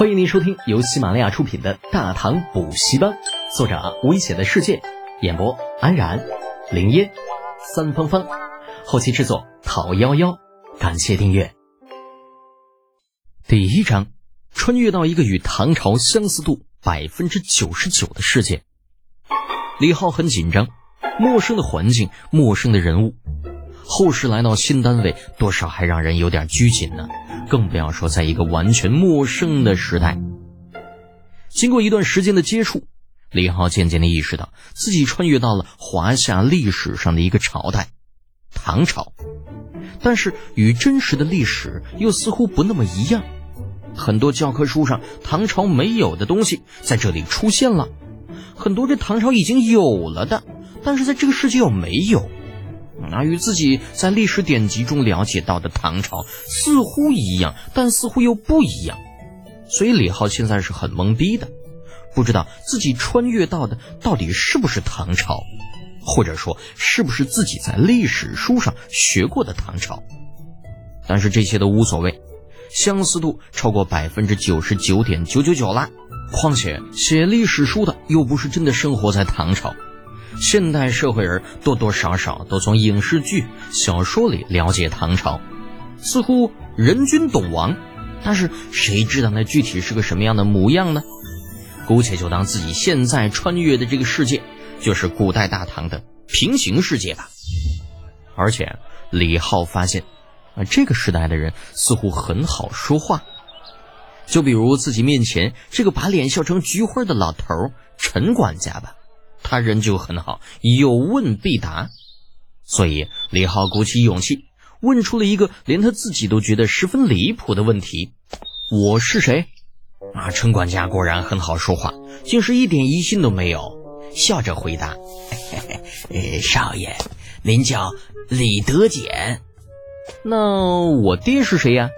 欢迎您收听由喜马拉雅出品的《大唐补习班》，作者危险的世界，演播安然、林烟、三芳芳，后期制作陶幺幺。感谢订阅。第一章，穿越到一个与唐朝相似度百分之九十九的世界。李浩很紧张，陌生的环境，陌生的人物。后世来到新单位，多少还让人有点拘谨呢，更不要说在一个完全陌生的时代。经过一段时间的接触，李浩渐渐的意识到自己穿越到了华夏历史上的一个朝代——唐朝。但是与真实的历史又似乎不那么一样，很多教科书上唐朝没有的东西在这里出现了，很多这唐朝已经有了的，但是在这个世界又没有。那与自己在历史典籍中了解到的唐朝似乎一样，但似乎又不一样，所以李浩现在是很懵逼的，不知道自己穿越到的到底是不是唐朝，或者说是不是自己在历史书上学过的唐朝。但是这些都无所谓，相似度超过百分之九十九点九九九啦。况且写历史书的又不是真的生活在唐朝。现代社会人多多少少都从影视剧、小说里了解唐朝，似乎人君懂王，但是谁知道那具体是个什么样的模样呢？姑且就当自己现在穿越的这个世界就是古代大唐的平行世界吧。而且李浩发现，啊，这个时代的人似乎很好说话，就比如自己面前这个把脸笑成菊花的老头陈管家吧。他人就很好，有问必答，所以李浩鼓起勇气问出了一个连他自己都觉得十分离谱的问题：“我是谁？”啊，陈管家果然很好说话，竟是一点疑心都没有，笑着回答：“嘿 嘿少爷，您叫李德俭。那我爹是谁呀？”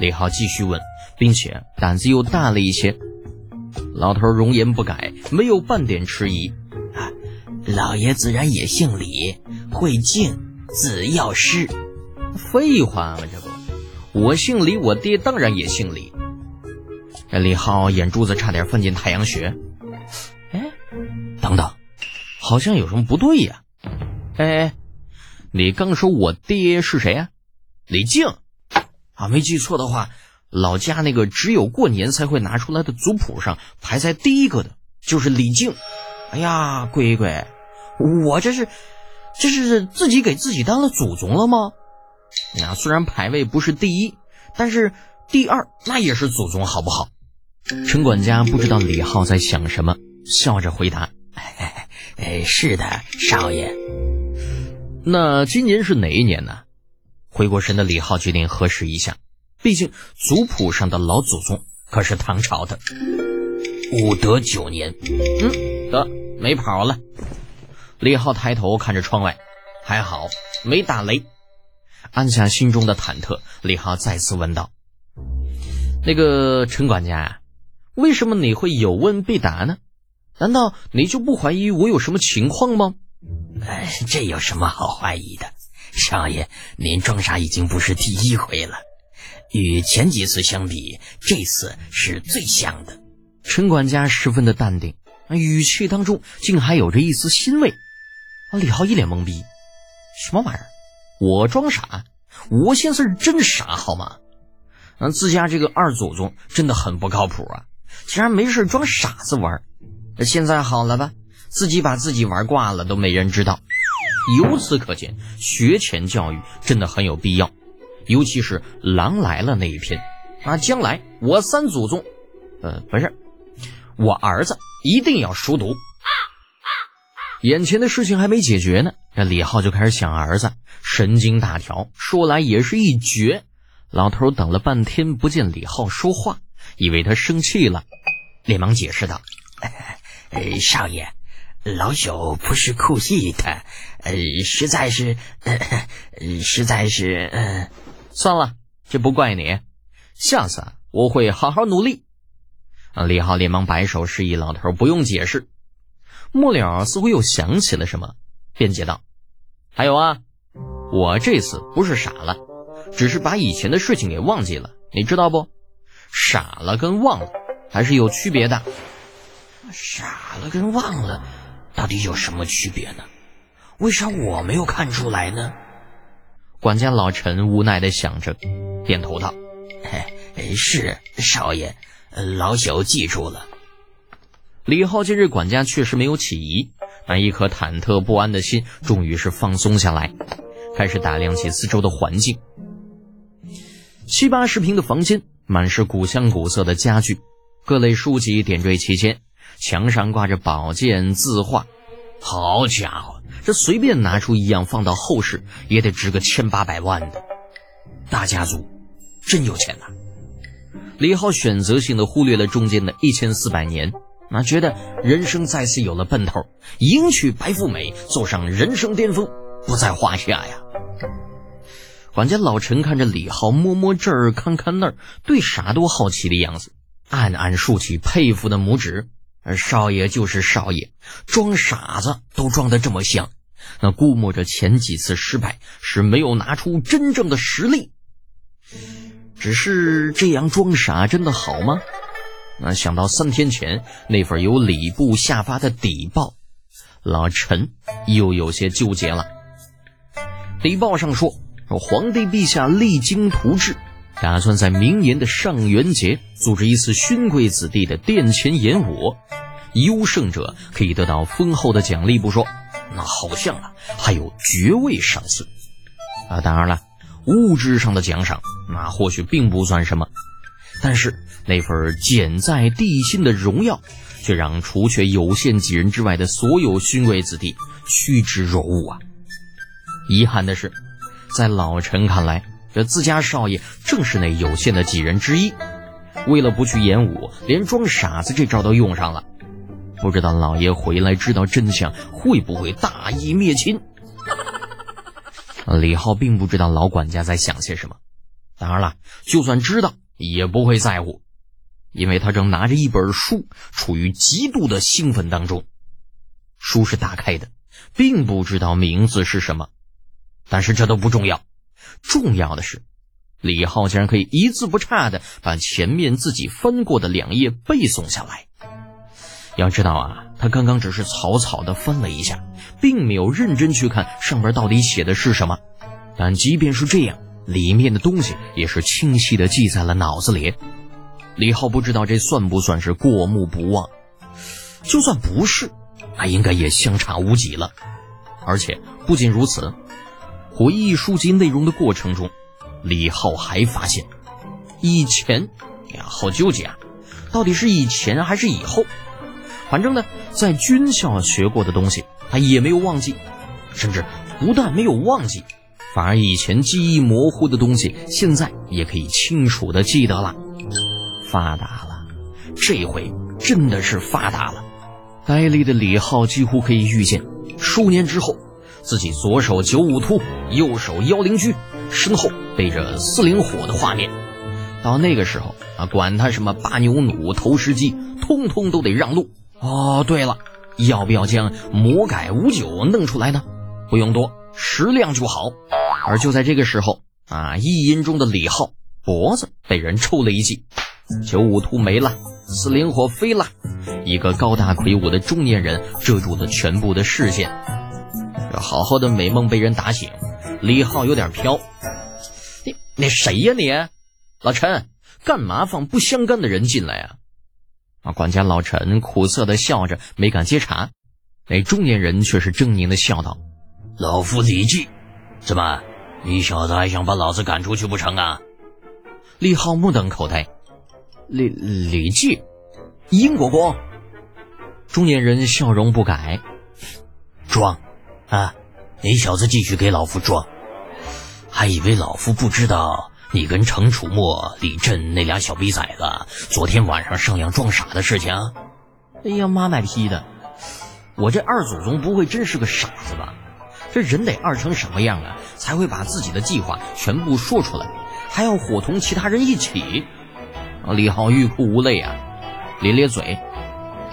李浩继续问，并且胆子又大了一些。老头容颜不改，没有半点迟疑。啊，老爷自然也姓李，会敬，字药师。废话嘛，这不，我姓李，我爹当然也姓李。这李浩眼珠子差点翻进太阳穴。哎，等等，好像有什么不对呀？哎，你刚说我爹是谁呀？李静。啊，没记错的话。老家那个只有过年才会拿出来的族谱上排在第一个的就是李靖。哎呀，乖乖，我这是这是自己给自己当了祖宗了吗？那虽然排位不是第一，但是第二那也是祖宗，好不好？陈管家不知道李浩在想什么，笑着回答：“哎，是的，少爷。那今年是哪一年呢？”回过神的李浩决定核实一下。毕竟族谱上的老祖宗可是唐朝的武德九年，嗯，得没跑了。李浩抬头看着窗外，还好没打雷。按下心中的忐忑，李浩再次问道：“那个陈管家，为什么你会有问必答呢？难道你就不怀疑我有什么情况吗？”哎，这有什么好怀疑的？少爷，您装傻已经不是第一回了。与前几次相比，这次是最像的。陈管家十分的淡定，语气当中竟还有着一丝欣慰。李浩一脸懵逼：“什么玩意儿？我装傻？我现在真傻好吗？啊，自家这个二祖宗真的很不靠谱啊！竟然没事装傻子玩。现在好了吧？自己把自己玩挂了都没人知道。由此可见，学前教育真的很有必要。”尤其是《狼来了》那一篇，啊，将来我三祖宗，呃，不是，我儿子一定要熟读。眼前的事情还没解决呢，这李浩就开始想儿子，神经大条，说来也是一绝。老头等了半天不见李浩说话，以为他生气了，连忙解释道：“少爷，老朽不是故意的，呃，实在是，呃，实在是，呃。”算了，这不怪你，下次我会好好努力。啊！李浩连忙摆手示意老头不用解释。末了似乎又想起了什么，辩解道：“还有啊，我这次不是傻了，只是把以前的事情给忘记了，你知道不？傻了跟忘了还是有区别的。傻了跟忘了到底有什么区别呢？为啥我没有看出来呢？管家老陈无奈的想着，点头道：“是少爷，老朽记住了。”李浩见这管家确实没有起疑，那一颗忐忑不安的心终于是放松下来，开始打量起四周的环境。七八十平的房间，满是古香古色的家具，各类书籍点缀其间，墙上挂着宝剑字画。好家伙，这随便拿出一样放到后世，也得值个千八百万的。大家族真有钱呐！李浩选择性的忽略了中间的一千四百年。那觉得人生再次有了奔头，迎娶白富美，走上人生巅峰，不在话下呀。管家老陈看着李浩摸摸这儿看看那儿，对啥都好奇的样子，暗暗竖起佩服的拇指。而少爷就是少爷，装傻子都装得这么像，那估摸着前几次失败是没有拿出真正的实力。只是这样装傻真的好吗？那想到三天前那份由礼部下发的底报，老陈又有些纠结了。底报上说，皇帝陛下励精图治，打算在明年的上元节组织一次勋贵子弟的殿前演武，优胜者可以得到丰厚的奖励不说，那好像啊还有爵位赏赐。啊，当然了，物质上的奖赏那或许并不算什么。但是那份简在地心的荣耀，却让除却有限几人之外的所有勋贵子弟趋之若鹜啊！遗憾的是，在老陈看来，这自家少爷正是那有限的几人之一。为了不去演武，连装傻子这招都用上了。不知道老爷回来知道真相，会不会大义灭亲？李浩并不知道老管家在想些什么。当然了，就算知道。也不会在乎，因为他正拿着一本书，处于极度的兴奋当中。书是打开的，并不知道名字是什么，但是这都不重要。重要的是，李浩竟然可以一字不差的把前面自己翻过的两页背诵下来。要知道啊，他刚刚只是草草的翻了一下，并没有认真去看上边到底写的是什么。但即便是这样。里面的东西也是清晰的记在了脑子里。李浩不知道这算不算是过目不忘，就算不是，那应该也相差无几了。而且不仅如此，回忆书籍内容的过程中，李浩还发现，以前呀，好纠结啊，到底是以前还是以后？反正呢，在军校学过的东西，他也没有忘记，甚至不但没有忘记。反而以前记忆模糊的东西，现在也可以清楚的记得了。发达了，这回真的是发达了。呆立的李浩几乎可以预见，数年之后，自己左手九五突，右手幺灵驹，身后背着四灵火的画面。到那个时候啊，管他什么八牛弩、投石机，通通都得让路。哦，对了，要不要将魔改五九弄出来呢？不用多，十辆就好。而就在这个时候啊，意淫中的李浩脖子被人抽了一记，九五突没了，四灵火飞了，一个高大魁梧的中年人遮住了全部的视线。这好好的美梦被人打醒，李浩有点飘。你你谁呀你？老陈，干嘛放不相干的人进来啊？啊，管家老陈苦涩的笑着，没敢接茬。那中年人却是狰狞的笑道：“老夫李记，怎么？”你小子还想把老子赶出去不成啊？李浩目瞪口呆。李李记，英国公。中年人笑容不改，装啊！你小子继续给老夫装，还以为老夫不知道你跟程楚墨、李振那俩小逼崽子昨天晚上上样装傻的事情？哎呀妈卖批的！我这二祖宗不会真是个傻子吧？这人得二成什么样啊，才会把自己的计划全部说出来，还要伙同其他人一起？李浩欲哭无泪啊，咧咧嘴。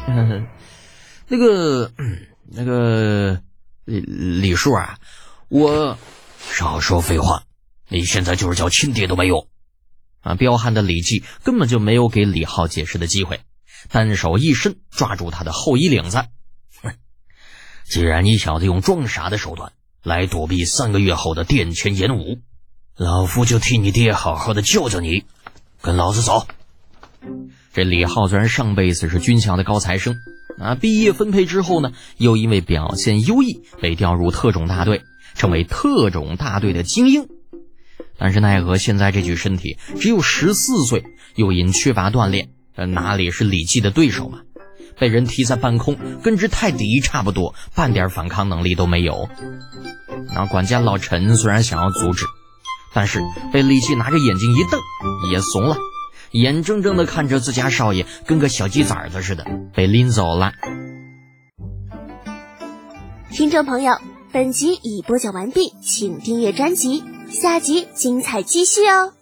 那个，那个李李叔啊，我少说废话，你现在就是叫亲爹都没用。啊，彪悍的李记根本就没有给李浩解释的机会，单手一伸，抓住他的后衣领子。哼，既然你小子用装傻的手段来躲避三个月后的殿前演武，老夫就替你爹好好的教教你。跟老子走。这李浩虽然上辈子是军校的高材生，啊，毕业分配之后呢，又因为表现优异被调入特种大队，成为特种大队的精英。但是奈何现在这具身体只有十四岁，又因缺乏锻炼，哪里是李记的对手嘛？被人踢在半空，跟只泰迪差不多，半点反抗能力都没有。那管家老陈虽然想要阻止，但是被李记拿着眼睛一瞪，也怂了，眼睁睁的看着自家少爷跟个小鸡崽子似的被拎走了。听众朋友，本集已播讲完毕，请订阅专辑。下集精彩继续哦！